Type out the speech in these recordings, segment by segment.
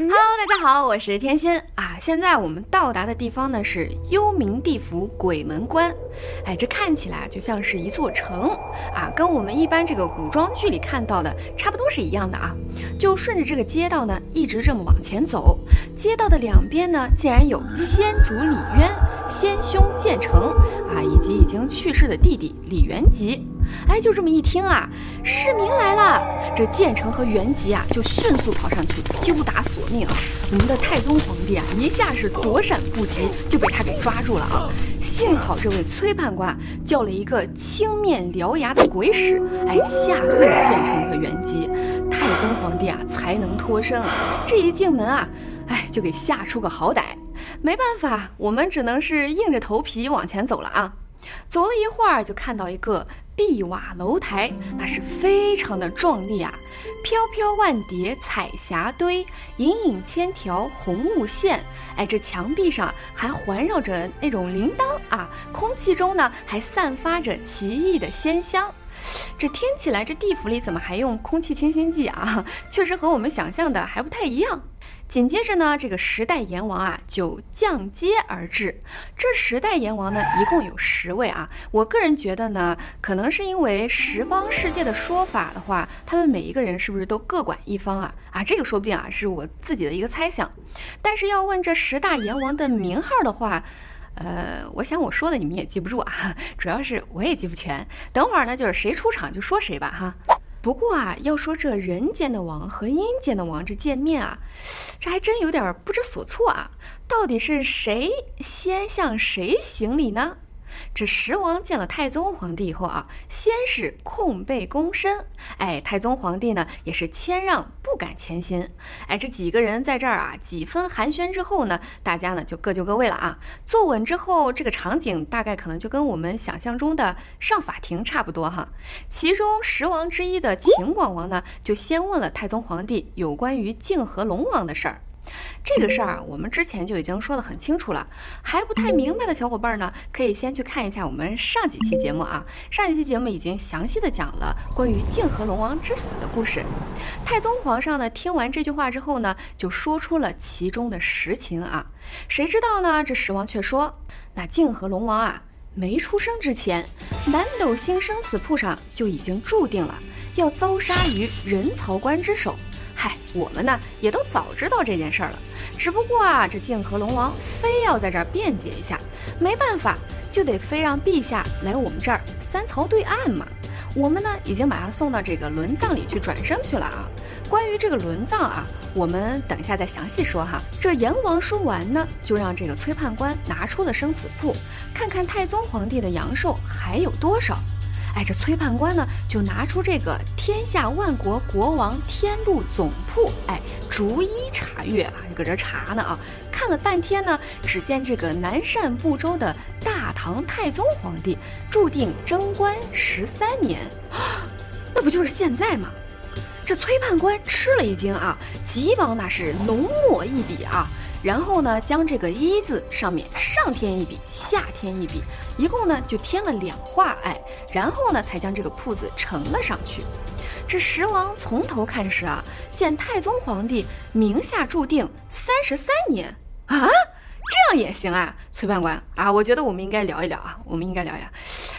Hello，大家好，我是天心啊。现在我们到达的地方呢是幽冥地府鬼门关。哎，这看起来就像是一座城啊，跟我们一般这个古装剧里看到的差不多是一样的啊。就顺着这个街道呢，一直这么往前走，街道的两边呢，竟然有先主李渊、先兄建成啊，以及已经去世的弟弟李元吉。哎，就这么一听啊，市民来了！这建成和元吉啊，就迅速跑上去揪打索命啊。我们的太宗皇帝啊，一下是躲闪不及，就被他给抓住了啊。幸好这位崔判官叫了一个青面獠牙的鬼使，哎，吓退了建成和元吉。太宗皇帝啊，才能脱身。这一进门啊，哎，就给吓出个好歹。没办法，我们只能是硬着头皮往前走了啊。走了一会儿，就看到一个。碧瓦楼台，那是非常的壮丽啊！飘飘万叠彩霞堆，隐隐千条红雾线。哎，这墙壁上还环绕着那种铃铛啊，空气中呢还散发着奇异的仙香。这听起来，这地府里怎么还用空气清新剂啊？确实和我们想象的还不太一样。紧接着呢，这个十代阎王啊就降阶而至。这十代阎王呢，一共有十位啊。我个人觉得呢，可能是因为十方世界的说法的话，他们每一个人是不是都各管一方啊？啊，这个说不定啊，是我自己的一个猜想。但是要问这十大阎王的名号的话，呃，我想我说了你们也记不住啊，主要是我也记不全。等会儿呢，就是谁出场就说谁吧哈。不过啊，要说这人间的王和阴间的王这见面啊，这还真有点不知所措啊。到底是谁先向谁行礼呢？这十王见了太宗皇帝以后啊，先是空背躬身，哎，太宗皇帝呢也是谦让，不敢前心。哎，这几个人在这儿啊，几分寒暄之后呢，大家呢就各就各位了啊。坐稳之后，这个场景大概可能就跟我们想象中的上法庭差不多哈。其中十王之一的秦广王呢，就先问了太宗皇帝有关于泾河龙王的事儿。这个事儿我们之前就已经说得很清楚了，还不太明白的小伙伴呢，可以先去看一下我们上几期节目啊。上几期节目已经详细的讲了关于泾河龙王之死的故事。太宗皇上呢，听完这句话之后呢，就说出了其中的实情啊。谁知道呢？这十王却说，那泾河龙王啊，没出生之前，南斗星生死簿上就已经注定了要遭杀于人曹关之手。嗨，我们呢也都早知道这件事儿了，只不过啊，这泾河龙王非要在这儿辩解一下，没办法，就得非让陛下来我们这儿三曹对岸嘛。我们呢已经把他送到这个轮葬里去转生去了啊。关于这个轮葬啊，我们等一下再详细说哈。这阎王说完呢，就让这个崔判官拿出了生死簿，看看太宗皇帝的阳寿还有多少。哎，这崔判官呢，就拿出这个天下万国国王天禄总铺，哎，逐一查阅啊，搁这查呢啊，看了半天呢，只见这个南赡部洲的大唐太宗皇帝注定贞观十三年，那不就是现在吗？这崔判官吃了一惊啊，急忙那是浓墨一笔啊。然后呢，将这个“一”字上面上添一笔，下添一笔，一共呢就添了两画，哎，然后呢才将这个铺子呈了上去。这十王从头看时啊，见太宗皇帝名下注定三十三年啊，这样也行啊，崔判官啊，我觉得我们应该聊一聊啊，我们应该聊一聊。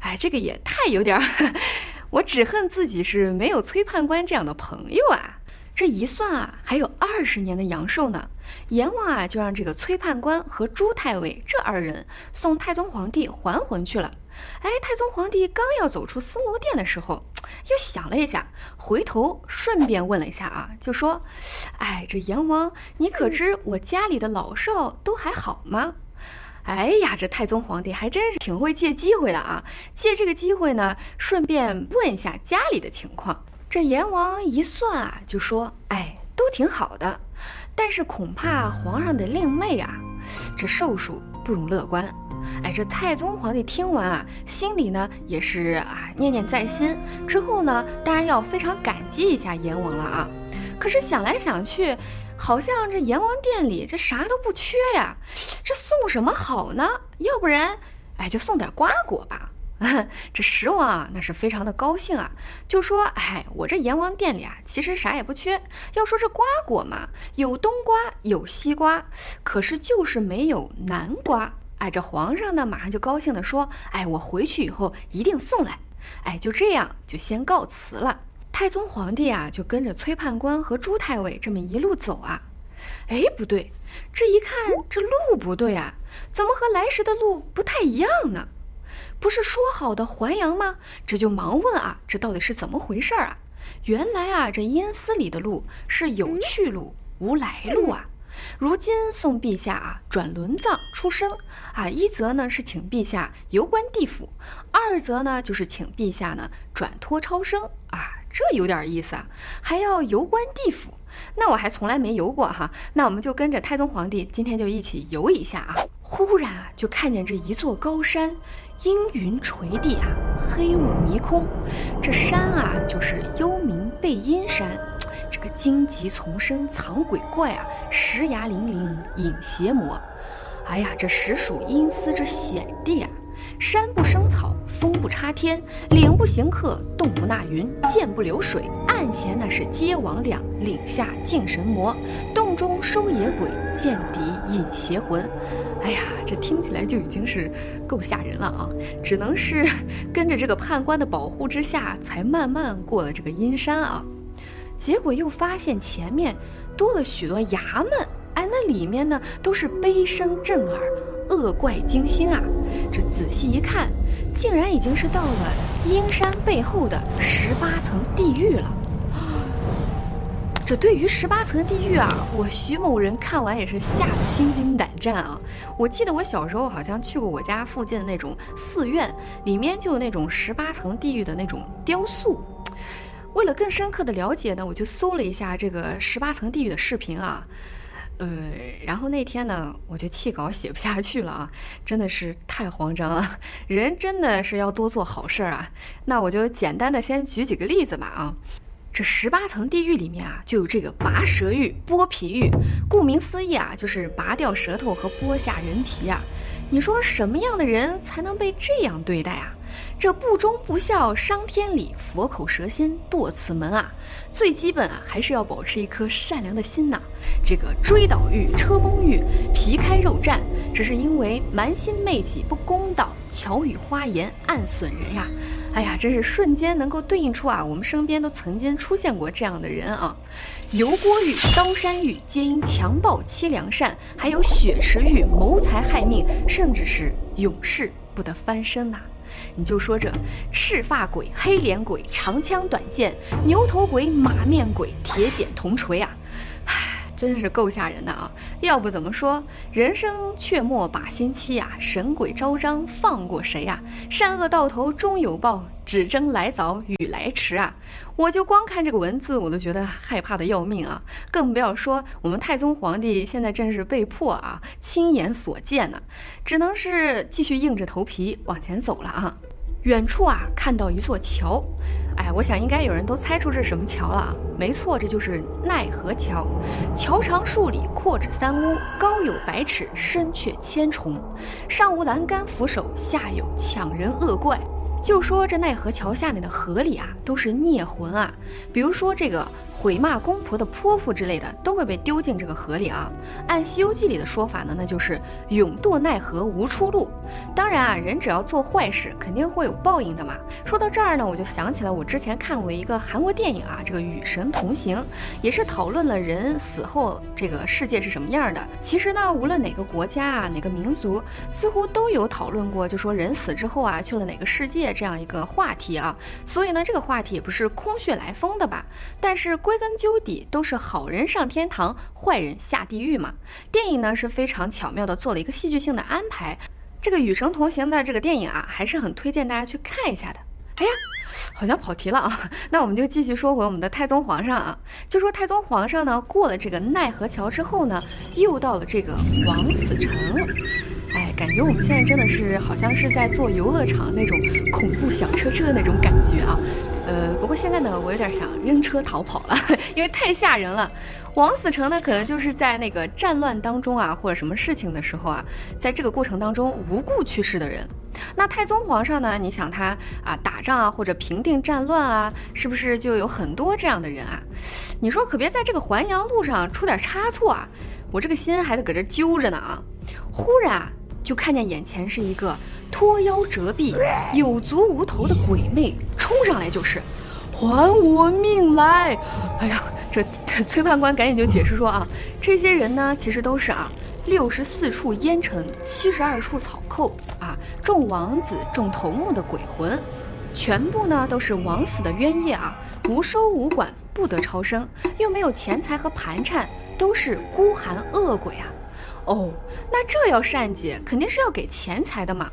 哎，这个也太有点，我只恨自己是没有崔判官这样的朋友啊。这一算啊，还有二十年的阳寿呢。阎王啊，就让这个崔判官和朱太尉这二人送太宗皇帝还魂去了。哎，太宗皇帝刚要走出司罗殿的时候，又想了一下，回头顺便问了一下啊，就说：“哎，这阎王，你可知我家里的老少都还好吗？”哎呀，这太宗皇帝还真是挺会借机会的啊！借这个机会呢，顺便问一下家里的情况。这阎王一算啊，就说：“哎，都挺好的，但是恐怕皇上的令妹啊，这寿数不容乐观。”哎，这太宗皇帝听完啊，心里呢也是啊念念在心。之后呢，当然要非常感激一下阎王了啊。可是想来想去，好像这阎王殿里这啥都不缺呀，这送什么好呢？要不然，哎，就送点瓜果吧。这石王啊，那是非常的高兴啊，就说：“哎，我这阎王殿里啊，其实啥也不缺。要说这瓜果嘛，有冬瓜，有西瓜，可是就是没有南瓜。”哎，这皇上呢，马上就高兴地说：“哎，我回去以后一定送来。”哎，就这样，就先告辞了。太宗皇帝啊，就跟着崔判官和朱太尉这么一路走啊。哎，不对，这一看这路不对啊，怎么和来时的路不太一样呢？不是说好的还阳吗？这就忙问啊，这到底是怎么回事啊？原来啊，这阴司里的路是有去路无来路啊。如今送陛下啊转轮藏出生啊，一则呢是请陛下游观地府，二则呢就是请陛下呢转托超生啊，这有点意思啊，还要游观地府，那我还从来没游过哈，那我们就跟着太宗皇帝今天就一起游一下啊。忽然啊就看见这一座高山，阴云垂地啊，黑雾迷空，这山啊就是幽冥背阴山。这个荆棘丛生藏鬼怪啊，石崖嶙嶙引邪魔。哎呀，这实属阴司之险地啊！山不生草，风不插天，岭不行客，洞不纳云，涧不流水。岸前那是接魍魉，岭下敬神魔。洞中收野鬼，涧底引邪魂。哎呀，这听起来就已经是够吓人了啊！只能是 跟着这个判官的保护之下，才慢慢过了这个阴山啊。结果又发现前面多了许多衙门，哎，那里面呢都是悲声震耳，恶怪惊心啊！这仔细一看，竟然已经是到了阴山背后的十八层地狱了。这对于十八层地狱啊，我徐某人看完也是吓得心惊胆战啊！我记得我小时候好像去过我家附近的那种寺院，里面就有那种十八层地狱的那种雕塑。为了更深刻的了解呢，我就搜了一下这个十八层地狱的视频啊，呃，然后那天呢，我就弃稿写不下去了啊，真的是太慌张了。人真的是要多做好事儿啊。那我就简单的先举几个例子吧啊。这十八层地狱里面啊，就有这个拔舌狱、剥皮狱。顾名思义啊，就是拔掉舌头和剥下人皮啊。你说什么样的人才能被这样对待啊？这不忠不孝伤天理，佛口蛇心堕此门啊！最基本啊，还是要保持一颗善良的心呐。这个追倒狱、车崩欲、皮开肉绽，只是因为蛮心媚己、不公道、巧语花言、暗损人呀！哎呀，真是瞬间能够对应出啊，我们身边都曾经出现过这样的人啊！油锅狱、刀山狱，皆因强暴欺良善；还有血池狱，谋财害命，甚至是永世不得翻身呐！你就说这赤发鬼、黑脸鬼、长枪短剑、牛头鬼、马面鬼、铁剪铜锤啊！真是够吓人的啊！要不怎么说人生却莫把心欺啊？神鬼招张，放过谁呀？善恶到头终有报，只争来早与来迟啊！我就光看这个文字，我都觉得害怕的要命啊！更不要说我们太宗皇帝现在正是被迫啊，亲眼所见呢，只能是继续硬着头皮往前走了啊！远处啊，看到一座桥，哎，我想应该有人都猜出这是什么桥了啊！没错，这就是奈何桥。桥长数里，阔指三屋，高有百尺，深却千重，上无栏杆扶手，下有抢人恶怪。就说这奈何桥下面的河里啊，都是孽魂啊，比如说这个。毁骂公婆的泼妇之类的都会被丢进这个河里啊。按《西游记》里的说法呢，那就是永堕奈何无出路。当然啊，人只要做坏事，肯定会有报应的嘛。说到这儿呢，我就想起了我之前看过一个韩国电影啊，这个《与神同行》，也是讨论了人死后这个世界是什么样的。其实呢，无论哪个国家啊，哪个民族，似乎都有讨论过，就说人死之后啊，去了哪个世界这样一个话题啊。所以呢，这个话题也不是空穴来风的吧？但是归。归根究底都是好人上天堂，坏人下地狱嘛。电影呢是非常巧妙的做了一个戏剧性的安排。这个与神同行的这个电影啊，还是很推荐大家去看一下的。哎呀，好像跑题了啊。那我们就继续说回我们的太宗皇上啊。就说太宗皇上呢，过了这个奈何桥之后呢，又到了这个枉死城。哎，感觉我们现在真的是好像是在坐游乐场那种恐怖小车车的那种感觉啊。呃，不过现在呢，我有点想扔车逃跑了，因为太吓人了。王死成呢，可能就是在那个战乱当中啊，或者什么事情的时候啊，在这个过程当中无故去世的人。那太宗皇上呢，你想他啊，打仗啊，或者平定战乱啊，是不是就有很多这样的人啊？你说可别在这个还阳路上出点差错啊！我这个心还得搁这揪着呢啊！忽然，就看见眼前是一个脱腰折臂、有足无头的鬼魅，冲上来就是，还我命来！哎呀，这 崔判官赶紧就解释说啊，这些人呢，其实都是啊，六十四处烟尘，七十二处草寇啊，众王子、众头目的鬼魂，全部呢都是枉死的冤业啊，无收无管。不得超生，又没有钱财和盘缠，都是孤寒恶鬼啊！哦，那这要善解，肯定是要给钱财的嘛。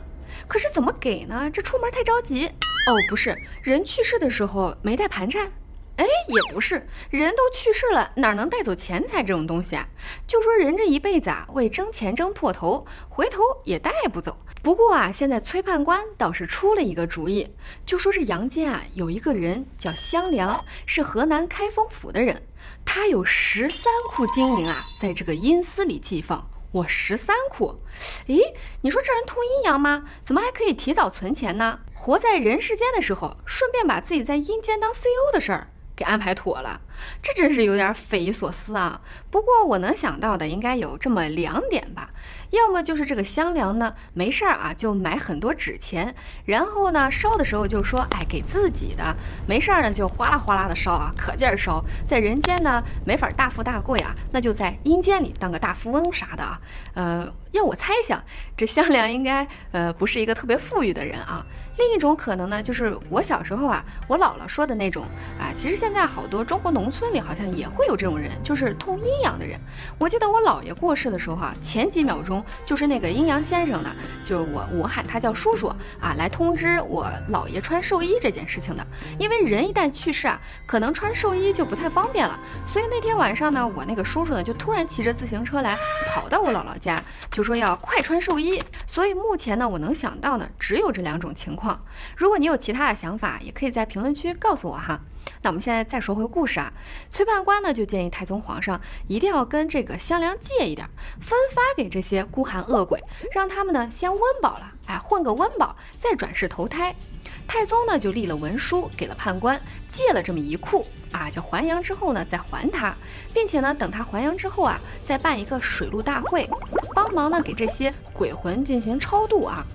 可是怎么给呢？这出门太着急。哦，不是，人去世的时候没带盘缠。哎，也不是，人都去世了，哪能带走钱财这种东西啊？就说人这一辈子啊，为争钱争破头，回头也带不走。不过啊，现在崔判官倒是出了一个主意，就说这阳间啊有一个人叫香良，是河南开封府的人，他有十三库金银啊，在这个阴司里寄放。我十三库，诶，你说这人通阴阳吗？怎么还可以提早存钱呢？活在人世间的时候，顺便把自己在阴间当 CEO 的事儿。给安排妥了，这真是有点匪夷所思啊！不过我能想到的应该有这么两点吧。要么就是这个香良呢，没事儿啊，就买很多纸钱，然后呢烧的时候就说，哎，给自己的，没事儿呢就哗啦哗啦的烧啊，可劲儿烧。在人间呢没法大富大贵啊，那就在阴间里当个大富翁啥的啊。呃，要我猜想，这香良应该呃不是一个特别富裕的人啊。另一种可能呢，就是我小时候啊，我姥姥说的那种啊，其实现在好多中国农村里好像也会有这种人，就是通阴阳的人。我记得我姥爷过世的时候哈，前几秒钟。就是那个阴阳先生呢，就是我我喊他叫叔叔啊，来通知我姥爷穿寿衣这件事情的。因为人一旦去世啊，可能穿寿衣就不太方便了。所以那天晚上呢，我那个叔叔呢就突然骑着自行车来，跑到我姥姥家，就说要快穿寿衣。所以目前呢，我能想到呢，只有这两种情况。如果你有其他的想法，也可以在评论区告诉我哈。那我们现在再说回故事啊，崔判官呢就建议太宗皇上一定要跟这个香良借一点，分发给这些孤寒恶鬼，让他们呢先温饱了，哎，混个温饱，再转世投胎。太宗呢就立了文书给了判官，借了这么一库啊，就还阳之后呢再还他，并且呢等他还阳之后啊，再办一个水陆大会，帮忙呢给这些鬼魂进行超度啊。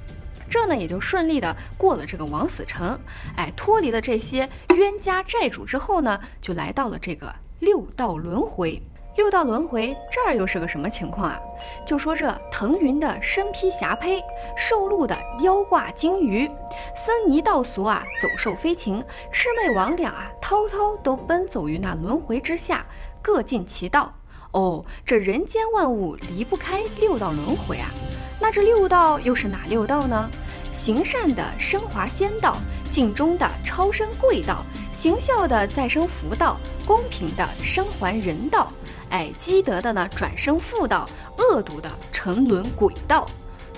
这呢也就顺利的过了这个枉死城，哎，脱离了这些冤家债主之后呢，就来到了这个六道轮回。六道轮回这儿又是个什么情况啊？就说这腾云的身披霞帔，受禄的腰挂金鱼，僧尼道俗啊，走兽飞禽，魑魅魍魉啊，滔滔都奔走于那轮回之下，各尽其道。哦，这人间万物离不开六道轮回啊。那这六道又是哪六道呢？行善的升华仙道，尽忠的超生贵道，行孝的再生福道，公平的生还人道，哎，积德的呢转生富道，恶毒的沉沦鬼道。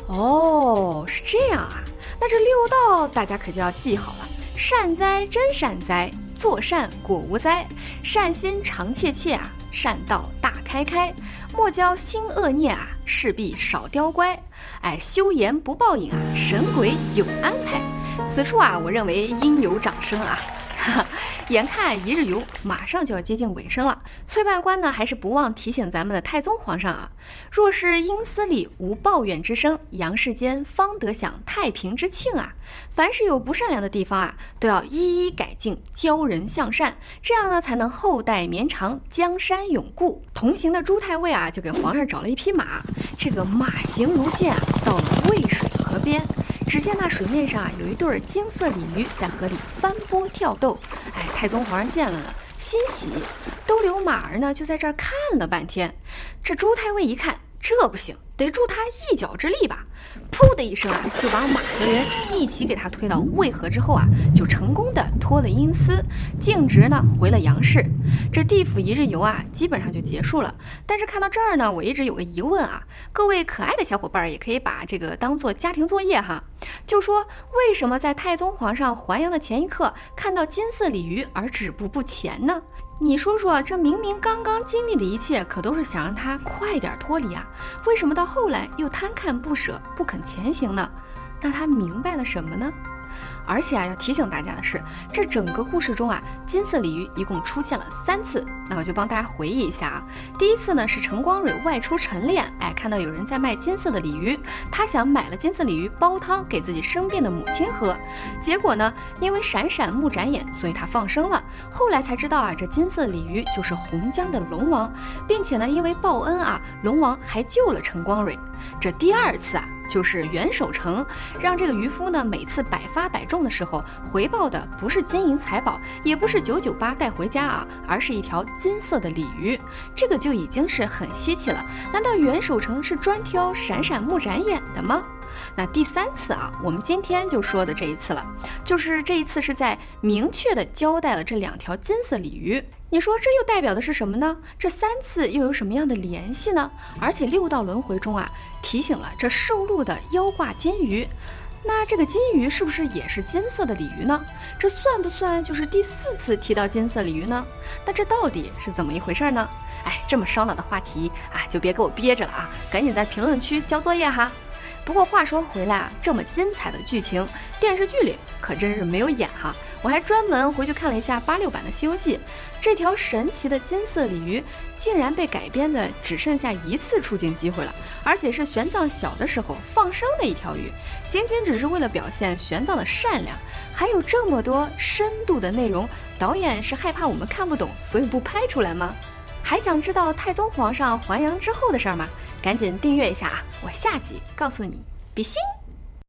哦，是这样啊。那这六道大家可就要记好了：善哉真善哉，做善果无灾，善心常切切啊，善道大开开，莫教心恶念啊。势必少刁乖，哎，修言不报应啊，神鬼有安排。此处啊，我认为应有掌声啊。眼看一日游马上就要接近尾声了，崔判官呢还是不忘提醒咱们的太宗皇上啊：若是阴司里无抱怨之声，阳世间方得享太平之庆啊！凡是有不善良的地方啊，都要一一改进，教人向善，这样呢才能后代绵长，江山永固。同行的朱太尉啊，就给皇上找了一匹马，这个马行如箭啊，到了渭水河边。只见那水面上啊，有一对金色鲤鱼在河里翻波跳动。哎，太宗皇上见了呢，欣喜，都留马儿呢，就在这儿看了半天。这朱太尉一看，这不行，得助他一脚之力吧！噗的一声啊，就把马和人一起给他推到渭河之后啊，就成功的脱了阴司，径直呢回了杨氏。这地府一日游啊，基本上就结束了。但是看到这儿呢，我一直有个疑问啊，各位可爱的小伙伴也可以把这个当做家庭作业哈，就说为什么在太宗皇上还阳的前一刻看到金色鲤鱼而止步不前呢？你说说，这明明刚刚经历的一切，可都是想让他快点脱离啊，为什么到后来又贪看不舍，不肯前行呢？那他明白了什么呢？而且啊，要提醒大家的是，这整个故事中啊，金色鲤鱼一共出现了三次。那我就帮大家回忆一下啊。第一次呢是陈光蕊外出晨练，哎，看到有人在卖金色的鲤鱼，他想买了金色鲤鱼煲汤给自己生病的母亲喝。结果呢，因为闪闪目眨眼，所以他放生了。后来才知道啊，这金色鲤鱼就是洪江的龙王，并且呢，因为报恩啊，龙王还救了陈光蕊。这第二次啊。就是袁守诚让这个渔夫呢，每次百发百中的时候，回报的不是金银财宝，也不是九九八带回家啊，而是一条金色的鲤鱼，这个就已经是很稀奇了。难道袁守诚是专挑闪闪目眨眼的吗？那第三次啊，我们今天就说的这一次了，就是这一次是在明确的交代了这两条金色鲤鱼。你说这又代表的是什么呢？这三次又有什么样的联系呢？而且六道轮回中啊，提醒了这受禄的腰挂金鱼，那这个金鱼是不是也是金色的鲤鱼呢？这算不算就是第四次提到金色鲤鱼呢？那这到底是怎么一回事呢？哎，这么烧脑的话题啊，就别给我憋着了啊，赶紧在评论区交作业哈。不过话说回来啊，这么精彩的剧情，电视剧里可真是没有演哈。我还专门回去看了一下八六版的《西游记》，这条神奇的金色鲤鱼竟然被改编的只剩下一次出镜机会了，而且是玄奘小的时候放生的一条鱼，仅仅只是为了表现玄奘的善良。还有这么多深度的内容，导演是害怕我们看不懂，所以不拍出来吗？还想知道太宗皇上还阳之后的事儿吗？赶紧订阅一下啊！我下集告诉你，比心。